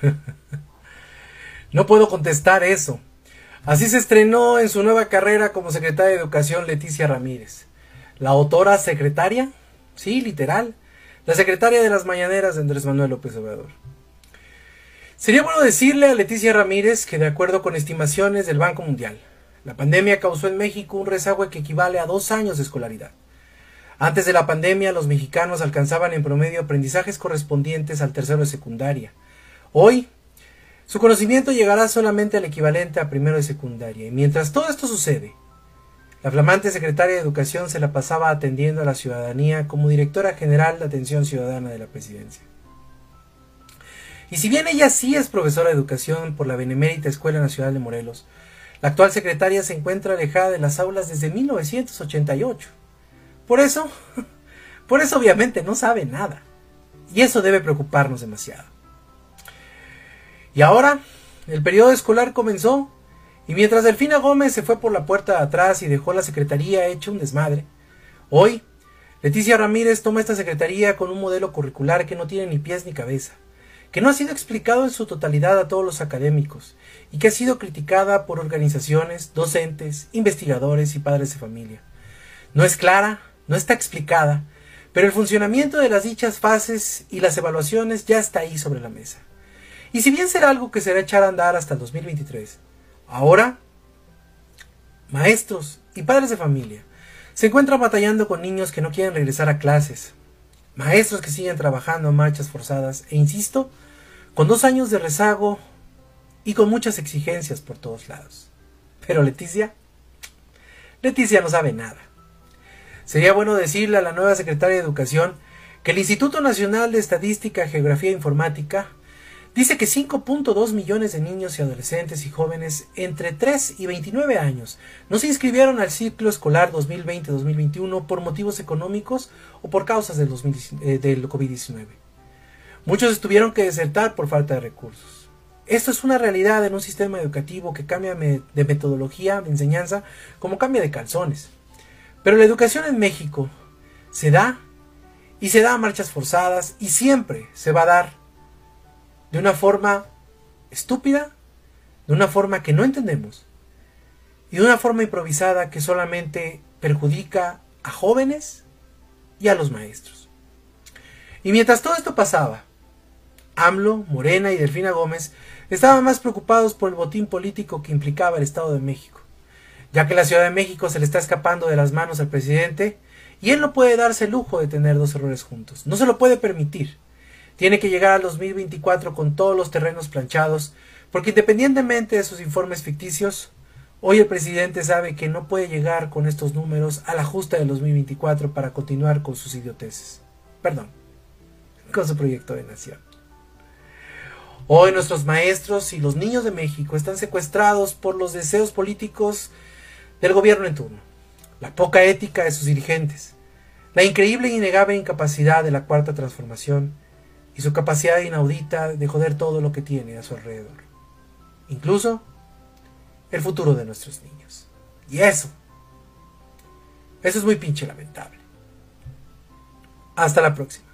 no puedo contestar eso. Así se estrenó en su nueva carrera como secretaria de Educación Leticia Ramírez. La autora secretaria, sí, literal, la secretaria de las mañaneras de Andrés Manuel López Obrador. Sería bueno decirle a Leticia Ramírez que de acuerdo con estimaciones del Banco Mundial, la pandemia causó en México un rezago que equivale a dos años de escolaridad. Antes de la pandemia, los mexicanos alcanzaban en promedio aprendizajes correspondientes al tercero de secundaria. Hoy, su conocimiento llegará solamente al equivalente a primero de secundaria. Y mientras todo esto sucede, la flamante secretaria de Educación se la pasaba atendiendo a la ciudadanía como directora general de Atención Ciudadana de la Presidencia. Y si bien ella sí es profesora de educación por la Benemérita Escuela Nacional de Morelos, la actual secretaria se encuentra alejada de las aulas desde 1988. Por eso, por eso obviamente no sabe nada. Y eso debe preocuparnos demasiado. Y ahora, el periodo escolar comenzó, y mientras Delfina Gómez se fue por la puerta de atrás y dejó la secretaría hecha un desmadre, hoy Leticia Ramírez toma esta secretaría con un modelo curricular que no tiene ni pies ni cabeza, que no ha sido explicado en su totalidad a todos los académicos, y que ha sido criticada por organizaciones, docentes, investigadores y padres de familia. No es clara, no está explicada, pero el funcionamiento de las dichas fases y las evaluaciones ya está ahí sobre la mesa. Y si bien será algo que será echar a andar hasta el 2023, ahora maestros y padres de familia se encuentran batallando con niños que no quieren regresar a clases, maestros que siguen trabajando en marchas forzadas e, insisto, con dos años de rezago y con muchas exigencias por todos lados. Pero Leticia, Leticia no sabe nada. Sería bueno decirle a la nueva secretaria de Educación que el Instituto Nacional de Estadística, Geografía e Informática dice que 5.2 millones de niños y adolescentes y jóvenes entre 3 y 29 años no se inscribieron al ciclo escolar 2020-2021 por motivos económicos o por causas del, eh, del COVID-19. Muchos tuvieron que desertar por falta de recursos. Esto es una realidad en un sistema educativo que cambia de metodología de enseñanza como cambia de calzones. Pero la educación en México se da y se da a marchas forzadas y siempre se va a dar de una forma estúpida, de una forma que no entendemos y de una forma improvisada que solamente perjudica a jóvenes y a los maestros. Y mientras todo esto pasaba, AMLO, Morena y Delfina Gómez estaban más preocupados por el botín político que implicaba el Estado de México ya que la Ciudad de México se le está escapando de las manos al presidente y él no puede darse el lujo de tener dos errores juntos. No se lo puede permitir. Tiene que llegar al 2024 con todos los terrenos planchados, porque independientemente de sus informes ficticios, hoy el presidente sabe que no puede llegar con estos números a la justa del 2024 para continuar con sus idioteces. Perdón, con su proyecto de nación. Hoy nuestros maestros y los niños de México están secuestrados por los deseos políticos del gobierno en turno, la poca ética de sus dirigentes, la increíble e innegable incapacidad de la cuarta transformación y su capacidad inaudita de joder todo lo que tiene a su alrededor, incluso el futuro de nuestros niños. Y eso, eso es muy pinche lamentable. Hasta la próxima.